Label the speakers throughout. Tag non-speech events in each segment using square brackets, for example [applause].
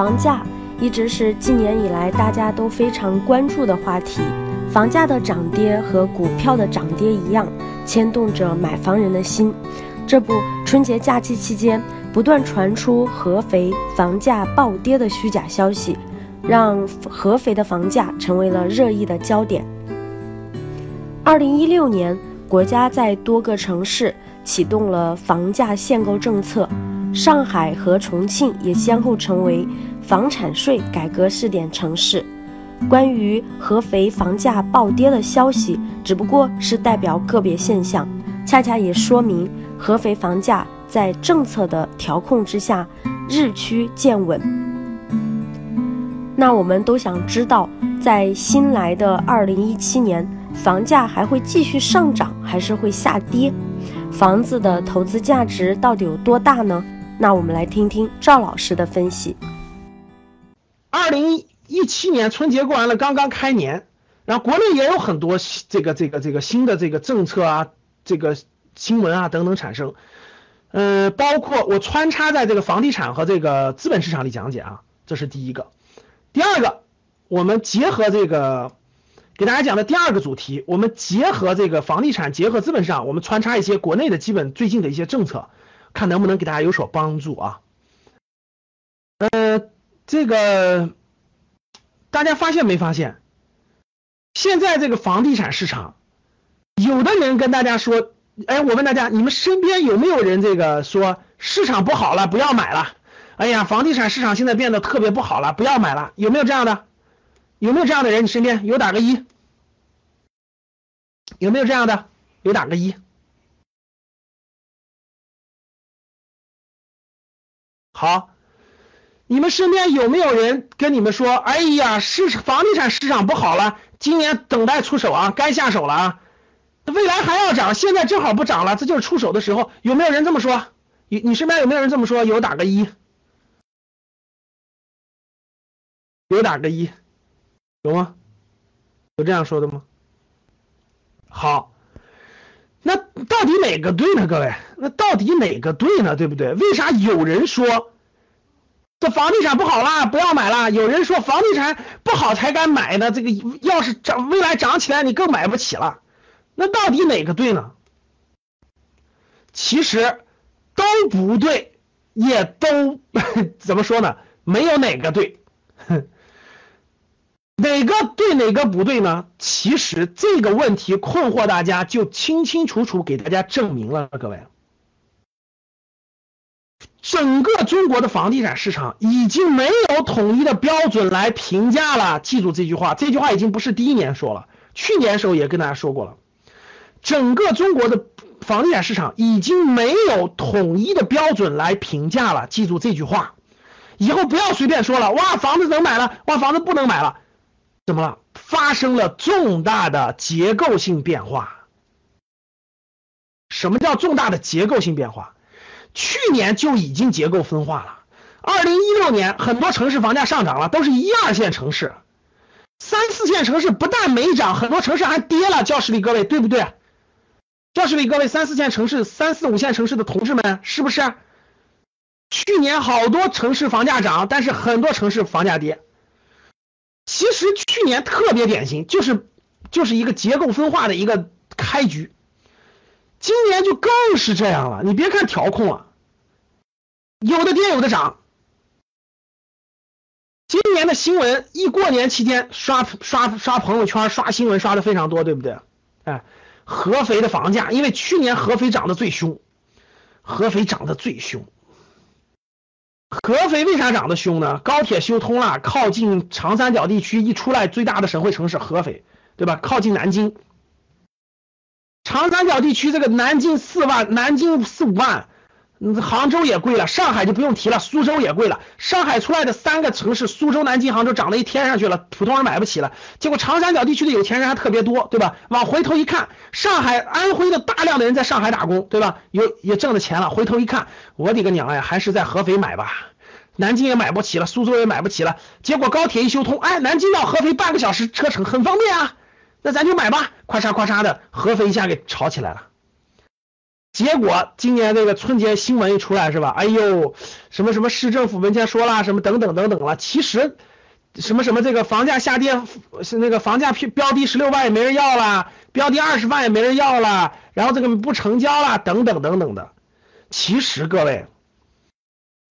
Speaker 1: 房价一直是近年以来大家都非常关注的话题。房价的涨跌和股票的涨跌一样，牵动着买房人的心。这不，春节假期期间不断传出合肥房价暴跌的虚假消息，让合肥的房价成为了热议的焦点。二零一六年，国家在多个城市启动了房价限购政策。上海和重庆也先后成为房产税改革试点城市。关于合肥房价暴跌的消息，只不过是代表个别现象，恰恰也说明合肥房价在政策的调控之下日趋见稳。那我们都想知道，在新来的二零一七年，房价还会继续上涨，还是会下跌？房子的投资价值到底有多大呢？那我们来听听赵老师的分析。
Speaker 2: 二零一七年春节过完了，刚刚开年，然后国内也有很多这个这个这个新的这个政策啊，这个新闻啊等等产生。呃，包括我穿插在这个房地产和这个资本市场里讲解啊，这是第一个。第二个，我们结合这个给大家讲的第二个主题，我们结合这个房地产，结合资本市场，我们穿插一些国内的基本最近的一些政策。看能不能给大家有所帮助啊？呃，这个大家发现没发现？现在这个房地产市场，有的人跟大家说，哎，我问大家，你们身边有没有人这个说市场不好了，不要买了？哎呀，房地产市场现在变得特别不好了，不要买了？有没有这样的？有没有这样的人？你身边有打个一？有没有这样的？有打个一？好，你们身边有没有人跟你们说，哎呀，市房地产市场不好了，今年等待出手啊，该下手了啊，未来还要涨，现在正好不涨了，这就是出手的时候。有没有人这么说？你你身边有没有人这么说？有打个一，有打个一，有吗？有这样说的吗？好。到底哪个对呢？各位，那到底哪个对呢？对不对？为啥有人说这房地产不好啦，不要买了？有人说房地产不好才敢买呢？这个要是涨，未来涨起来你更买不起了。那到底哪个对呢？其实都不对，也都 [laughs] 怎么说呢？没有哪个对。哪个对哪个不对呢？其实这个问题困惑大家，就清清楚楚给大家证明了。各位，整个中国的房地产市场已经没有统一的标准来评价了。记住这句话，这句话已经不是第一年说了，去年时候也跟大家说过了。整个中国的房地产市场已经没有统一的标准来评价了。记住这句话，以后不要随便说了。哇，房子能买了，哇，房子不能买了。怎么了？发生了重大的结构性变化。什么叫重大的结构性变化？去年就已经结构分化了。二零一六年，很多城市房价上涨了，都是一二线城市，三四线城市不但没涨，很多城市还跌了。教室里各位，对不对？教室里各位，三四线城市、三四五线城市的同志们，是不是？去年好多城市房价涨，但是很多城市房价跌。其实去年特别典型，就是就是一个结构分化的一个开局，今年就更是这样了。你别看调控了，有的跌有的涨。今年的新闻一过年期间刷刷刷朋友圈刷新闻刷的非常多，对不对？哎，合肥的房价，因为去年合肥涨得最凶，合肥涨得最凶。合肥为啥涨得凶呢？高铁修通了，靠近长三角地区，一出来最大的省会城市合肥，对吧？靠近南京，长三角地区这个南京四万，南京四五万。杭州也贵了，上海就不用提了，苏州也贵了。上海出来的三个城市，苏州、南京、杭州涨了一天上去了，普通人买不起了。结果长三角地区的有钱人还特别多，对吧？往回头一看，上海、安徽的大量的人在上海打工，对吧？有也挣了钱了。回头一看，我的个娘呀，还是在合肥买吧。南京也买不起了，苏州也买不起了。结果高铁一修通，哎，南京到合肥半个小时车程，很方便啊。那咱就买吧，咵嚓咵嚓的，合肥一下给炒起来了。结果今年这个春节新闻一出来是吧？哎呦，什么什么市政府文件说啦，什么等等等等了。其实什么什么这个房价下跌是那个房价标标低十六万也没人要了，标低二十万也没人要了，然后这个不成交了，等等等等的。其实各位，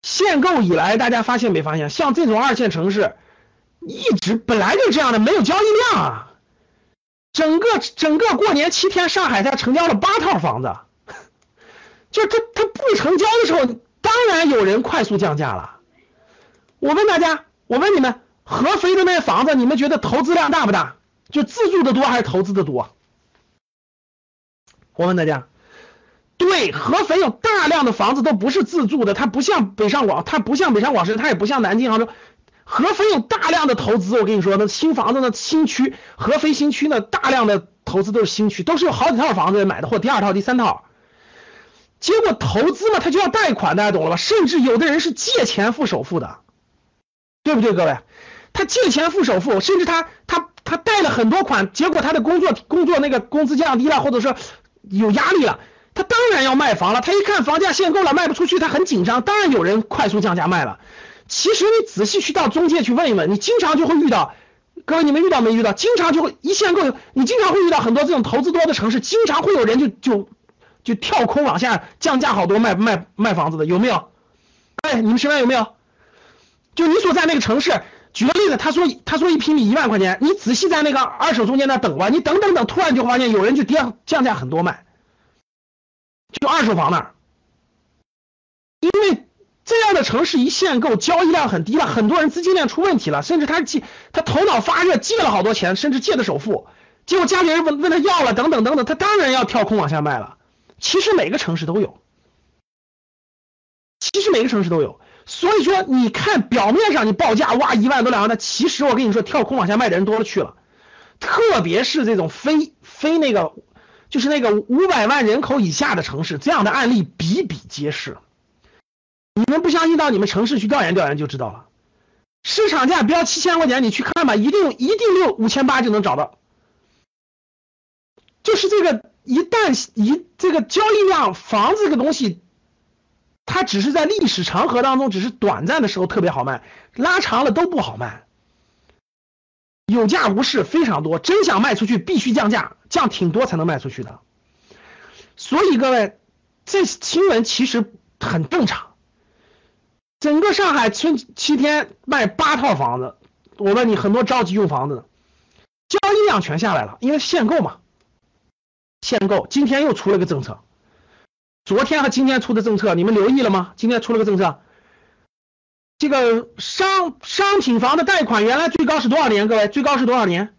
Speaker 2: 限购以来，大家发现没发现，像这种二线城市一直本来就这样的，没有交易量啊。整个整个过年七天，上海才成交了八套房子，就他他不成交的时候，当然有人快速降价了。我问大家，我问你们，合肥的那房子，你们觉得投资量大不大？就自住的多还是投资的多？我问大家，对，合肥有大量的房子都不是自住的，它不像北上广，它不像北上广深，它也不像南京、杭州。合肥有大量的投资，我跟你说，那新房子呢，新区，合肥新区呢，大量的投资都是新区，都是有好几套房子买的，或第二套、第三套。结果投资嘛，他就要贷款，大家懂了吧？甚至有的人是借钱付首付的，对不对，各位？他借钱付首付，甚至他他他贷了很多款，结果他的工作工作那个工资降低了，或者说有压力了，他当然要卖房了。他一看房价限购了，卖不出去，他很紧张，当然有人快速降价卖了。其实你仔细去到中介去问一问，你经常就会遇到，各位你们遇到没遇到？经常就会一限购，你经常会遇到很多这种投资多的城市，经常会有人就就就跳空往下降价好多卖卖卖房子的，有没有？哎，你们身边有没有？就你所在那个城市，举个例子，他说他说一平米一万块钱，你仔细在那个二手中介那等吧，你等等等，突然就发现有人就跌降价很多卖，就二手房那儿，因为。这样的城市一限购，交易量很低了，很多人资金链出问题了，甚至他借他头脑发热借了好多钱，甚至借的首付，结果家里人问问他要了，等等等等，他当然要跳空往下卖了。其实每个城市都有，其实每个城市都有，所以说你看表面上你报价哇一万多两万的，其实我跟你说跳空往下卖的人多了去了，特别是这种非非那个就是那个五百万人口以下的城市，这样的案例比比皆是。你们不相信，到你们城市去调研调研就知道了。市场价标七千块钱，你去看吧，一定一定六五千八就能找到。就是这个，一旦一这个交易量，房子这个东西，它只是在历史长河当中，只是短暂的时候特别好卖，拉长了都不好卖。有价无市非常多，真想卖出去必须降价，降挺多才能卖出去的。所以各位，这新闻其实很正常。整个上海春七天卖八套房子，我问你，很多着急用房子的，交易量全下来了，因为限购嘛，限购。今天又出了个政策，昨天和今天出的政策，你们留意了吗？今天出了个政策，这个商商品房的贷款原来最高是多少年？各位，最高是多少年？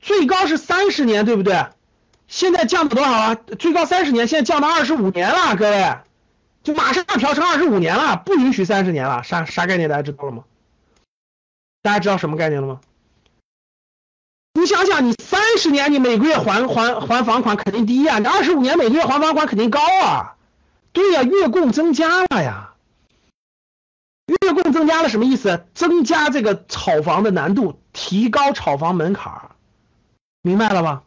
Speaker 2: 最高是三十年，对不对？现在降到多少啊？最高三十年，现在降到二十五年了，各位。就马上要调成二十五年了，不允许三十年了，啥啥概念？大家知道了吗？大家知道什么概念了吗？你想想，你三十年你每个月还还还房款肯定低呀，你二十五年每个月还房款肯定高啊。对呀，月供增加了呀。月供增加了什么意思？增加这个炒房的难度，提高炒房门槛儿明白了吧？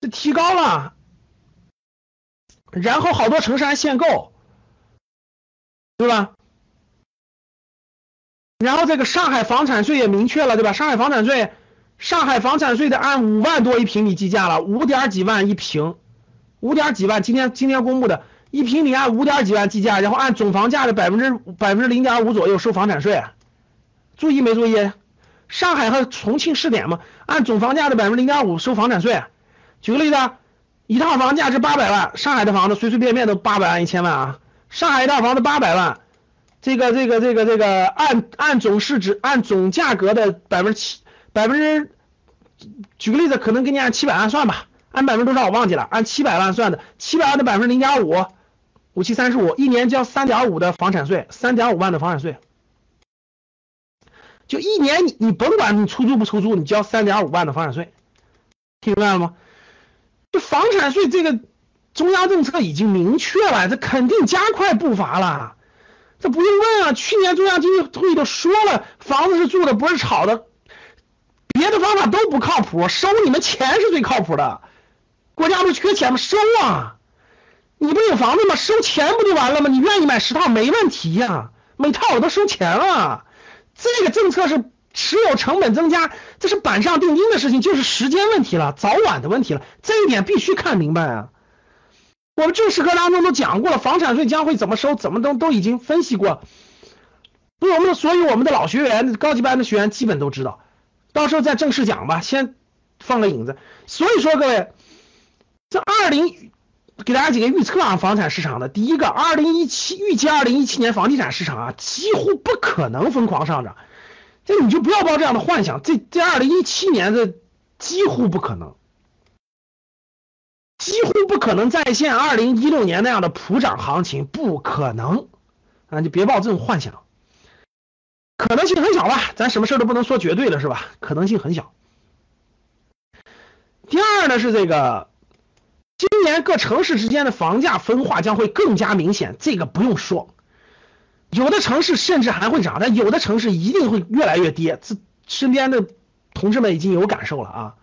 Speaker 2: 这提高了，然后好多城市还限购。对吧？然后这个上海房产税也明确了，对吧？上海房产税，上海房产税的按五万多一平米计价了，五点几万一平，五点几万，今天今天公布的一平米按五点几万计价，然后按总房价的百分之百分之零点五左右收房产税，注意没注意？上海和重庆试点嘛，按总房价的百分之零点五收房产税。举个例子，一套房价值八百万，上海的房子随随便便都八百万一千万啊。上海一套房子八百万，这个这个这个这个按按总市值按总价格的百分之七百分之，举个例子，可能给你按七百万算吧，按百分之多少我忘记了，按七百万算的，七百万的百分之零点五，五七三十五，一年交三点五的房产税，三点五万的房产税，就一年你你甭管你出租不出租，你交三点五万的房产税，听明白了吗？就房产税这个。中央政策已经明确了，这肯定加快步伐了，这不用问啊。去年中央经济会议都说了，房子是住的，不是炒的，别的方法都不靠谱，收你们钱是最靠谱的。国家不缺钱吗？收啊！你不有房子吗？收钱不就完了吗？你愿意买十套没问题呀，每套我都收钱了。这个政策是持有成本增加，这是板上钉钉的事情，就是时间问题了，早晚的问题了。这一点必须看明白啊。我们正式课当中都讲过了，房产税将会怎么收，怎么都都已经分析过。我们，所以我们的老学员、高级班的学员基本都知道。到时候再正式讲吧，先放个影子。所以说各位，这二零。给大家几个预测啊，房产市场的第一个，二零一七预计二零一七年房地产市场啊，几乎不可能疯狂上涨，这你就不要抱这样的幻想，这这二零一七年的几乎不可能，几乎不可能再现二零一六年那样的普涨行情，不可能啊，就别抱这种幻想，可能性很小吧，咱什么事都不能说绝对的是吧？可能性很小。第二呢是这个。今年各城市之间的房价分化将会更加明显，这个不用说，有的城市甚至还会涨，但有的城市一定会越来越跌。这身边的同志们已经有感受了啊！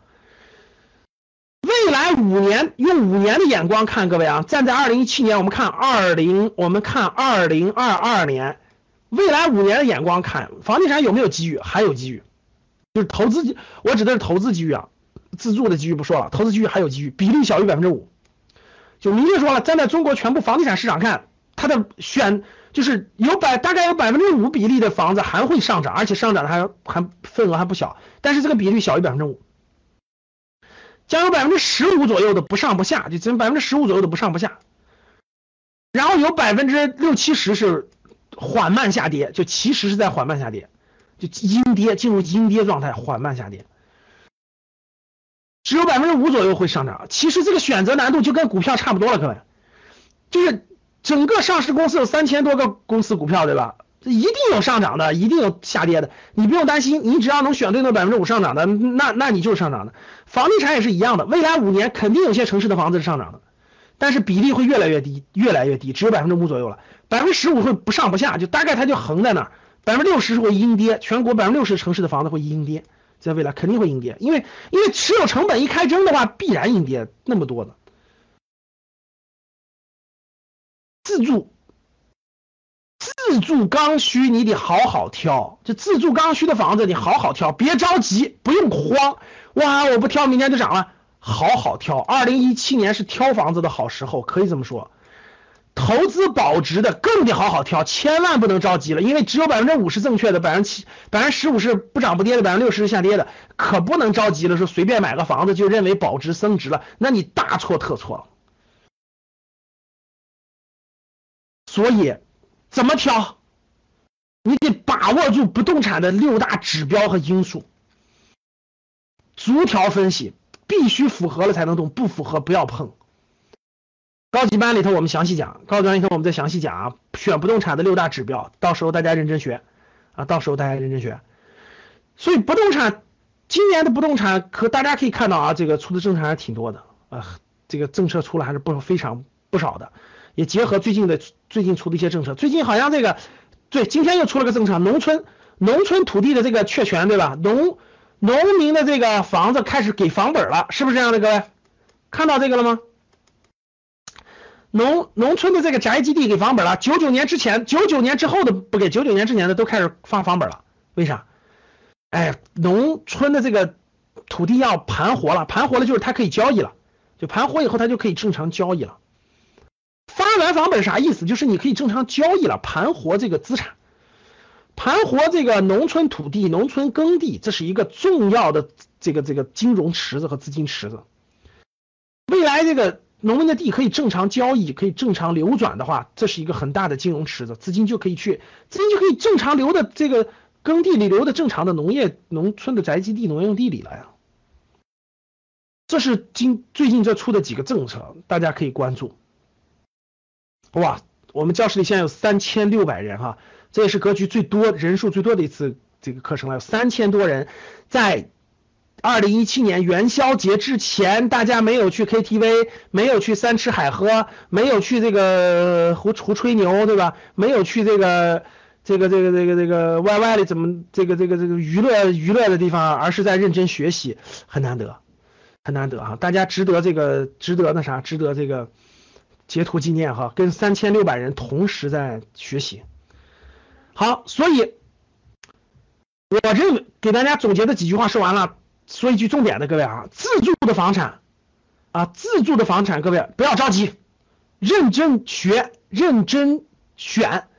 Speaker 2: 未来五年，用五年的眼光看，各位啊，站在二零一七年，我们看二零，我们看二零二二年，未来五年的眼光看，房地产有没有机遇？还有机遇，就是投资，我指的是投资机遇啊。自住的机遇不说了，投资机遇还有机遇，比例小于百分之五，就明确说了，站在中国全部房地产市场看，它的选就是有百大概有百分之五比例的房子还会上涨，而且上涨的还还份额还不小，但是这个比例小于百分之五，将有百分之十五左右的不上不下，就只百分之十五左右的不上不下，然后有百分之六七十是缓慢下跌，就其实是在缓慢下跌，就阴跌进入阴跌状态，缓慢下跌。只有百分之五左右会上涨，其实这个选择难度就跟股票差不多了，各位，就是整个上市公司有三千多个公司股票，对吧？一定有上涨的，一定有下跌的，你不用担心，你只要能选对那百分之五上涨的，那那你就是上涨的。房地产也是一样的，未来五年肯定有些城市的房子是上涨的，但是比例会越来越低，越来越低，只有百分之五左右了，百分之十五会不上不下，就大概它就横在那儿，百分之六十会阴跌，全国百分之六十城市的房子会阴跌。在未来肯定会阴跌，因为因为持有成本一开征的话，必然阴跌那么多的。自住，自住刚需你得好好挑，就自住刚需的房子你好好挑，别着急，不用慌。哇，我不挑，明天就涨了，好好挑。二零一七年是挑房子的好时候，可以这么说。投资保值的更得好好挑，千万不能着急了，因为只有百分之五是正确的，百分之七、百分之十五是不涨不跌的，百分之六十是下跌的，可不能着急了，说随便买个房子就认为保值升值了，那你大错特错了。所以怎么挑？你得把握住不动产的六大指标和因素，逐条分析，必须符合了才能动，不符合不要碰。高级班里头我们详细讲，高级班里头我们再详细讲啊，选不动产的六大指标，到时候大家认真学啊，到时候大家认真学。所以不动产今年的不动产可大家可以看到啊，这个出的政策还是挺多的啊，这个政策出了还是不非常不少的，也结合最近的最近出的一些政策，最近好像这个对，今天又出了个政策，农村农村土地的这个确权对吧？农农民的这个房子开始给房本了，是不是这样的各位？看到这个了吗？农农村的这个宅基地给房本了，九九年之前、九九年之后的不给，九九年之前的都开始发房本了。为啥？哎，农村的这个土地要盘活了，盘活了就是它可以交易了，就盘活以后它就可以正常交易了。发完房本啥意思？就是你可以正常交易了，盘活这个资产，盘活这个农村土地、农村耕地，这是一个重要的这个这个金融池子和资金池子。未来这个。农民的地可以正常交易，可以正常流转的话，这是一个很大的金融池子，资金就可以去，资金就可以正常流的这个耕地里流的正常的农业农村的宅基地、农用地里来啊。这是今最近这出的几个政策，大家可以关注。哇，我们教室里现在有三千六百人哈，这也是格局最多、人数最多的一次这个课程了，有三千多人在。二零一七年元宵节之前，大家没有去 KTV，没有去三吃海喝，没有去这个胡胡吹牛，对吧？没有去这个这个这个这个这个 YY 的怎么这个这个这个娱乐娱乐的地方，而是在认真学习，很难得，很难得哈！大家值得这个值得那啥，值得这个截图纪念哈，跟三千六百人同时在学习。好，所以我认为给大家总结的几句话说完了，说一句重点的，各位啊，自住的房产啊，自住的房产，各位不要着急，认真学，认真选，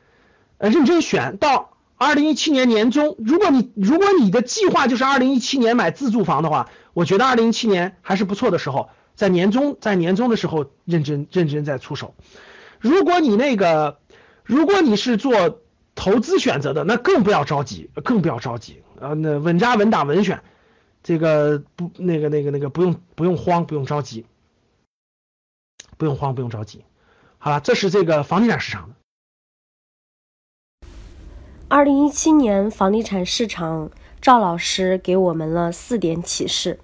Speaker 2: 呃，认真选到二零一七年年中，如果你如果你的计划就是二零一七年买自住房的话，我觉得二零一七年还是不错的时候。在年终，在年终的时候认真认真再出手。如果你那个，如果你是做投资选择的，那更不要着急，更不要着急啊！那稳扎稳打稳选，这个不那个那个那个不用不用慌，不用着急，不用慌，不用着急。好了，这是这个房地产市场的。
Speaker 1: 二零一七年房地产市场，赵老师给我们了四点启示：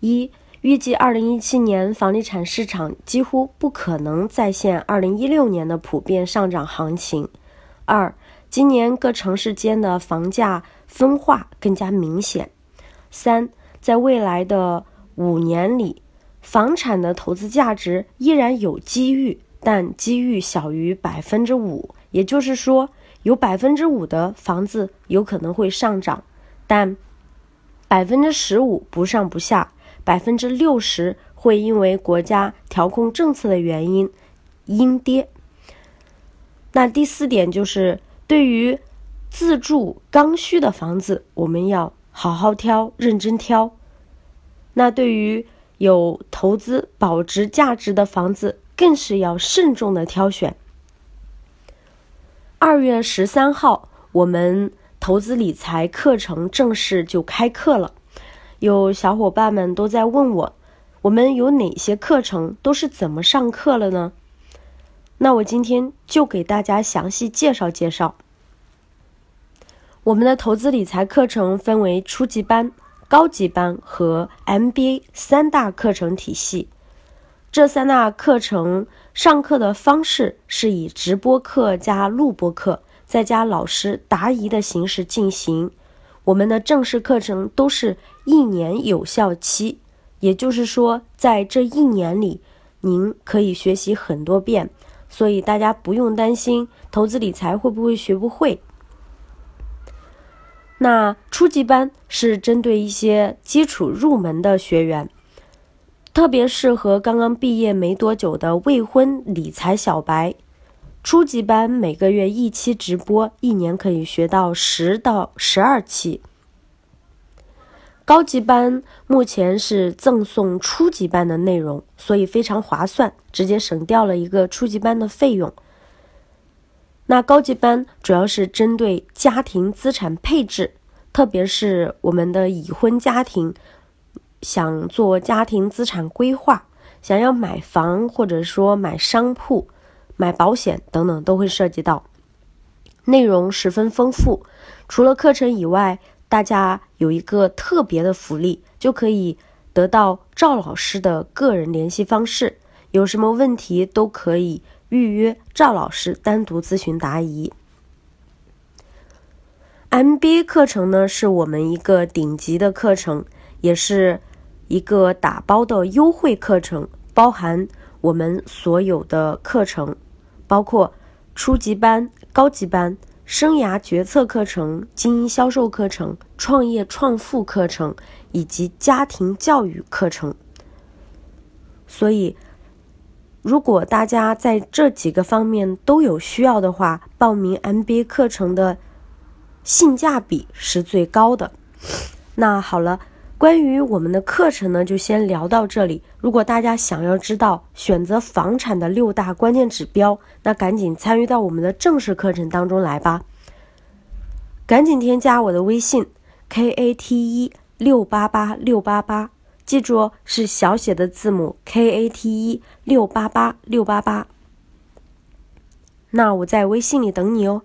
Speaker 1: 一。预计二零一七年房地产市场几乎不可能再现二零一六年的普遍上涨行情。二，今年各城市间的房价分化更加明显。三，在未来的五年里，房产的投资价值依然有机遇，但机遇小于百分之五，也就是说，有百分之五的房子有可能会上涨，但百分之十五不上不下。百分之六十会因为国家调控政策的原因阴跌。那第四点就是，对于自住刚需的房子，我们要好好挑，认真挑。那对于有投资保值价值的房子，更是要慎重的挑选。二月十三号，我们投资理财课程正式就开课了。有小伙伴们都在问我，我们有哪些课程都是怎么上课了呢？那我今天就给大家详细介绍介绍。我们的投资理财课程分为初级班、高级班和 MBA 三大课程体系。这三大课程上课的方式是以直播课加录播课，再加老师答疑的形式进行。我们的正式课程都是一年有效期，也就是说，在这一年里，您可以学习很多遍，所以大家不用担心投资理财会不会学不会。那初级班是针对一些基础入门的学员，特别适合刚刚毕业没多久的未婚理财小白。初级班每个月一期直播，一年可以学到十到十二期。高级班目前是赠送初级班的内容，所以非常划算，直接省掉了一个初级班的费用。那高级班主要是针对家庭资产配置，特别是我们的已婚家庭想做家庭资产规划，想要买房或者说买商铺。买保险等等都会涉及到，内容十分丰富。除了课程以外，大家有一个特别的福利，就可以得到赵老师的个人联系方式，有什么问题都可以预约赵老师单独咨询答疑。MBA 课程呢，是我们一个顶级的课程，也是一个打包的优惠课程，包含我们所有的课程。包括初级班、高级班、生涯决策课程、经营销售课程、创业创富课程以及家庭教育课程。所以，如果大家在这几个方面都有需要的话，报名 MBA 课程的性价比是最高的。那好了。关于我们的课程呢，就先聊到这里。如果大家想要知道选择房产的六大关键指标，那赶紧参与到我们的正式课程当中来吧。赶紧添加我的微信 k a t e 六八八六八八，记住哦，是小写的字母 k a t e 六八八六八八。那我在微信里等你哦。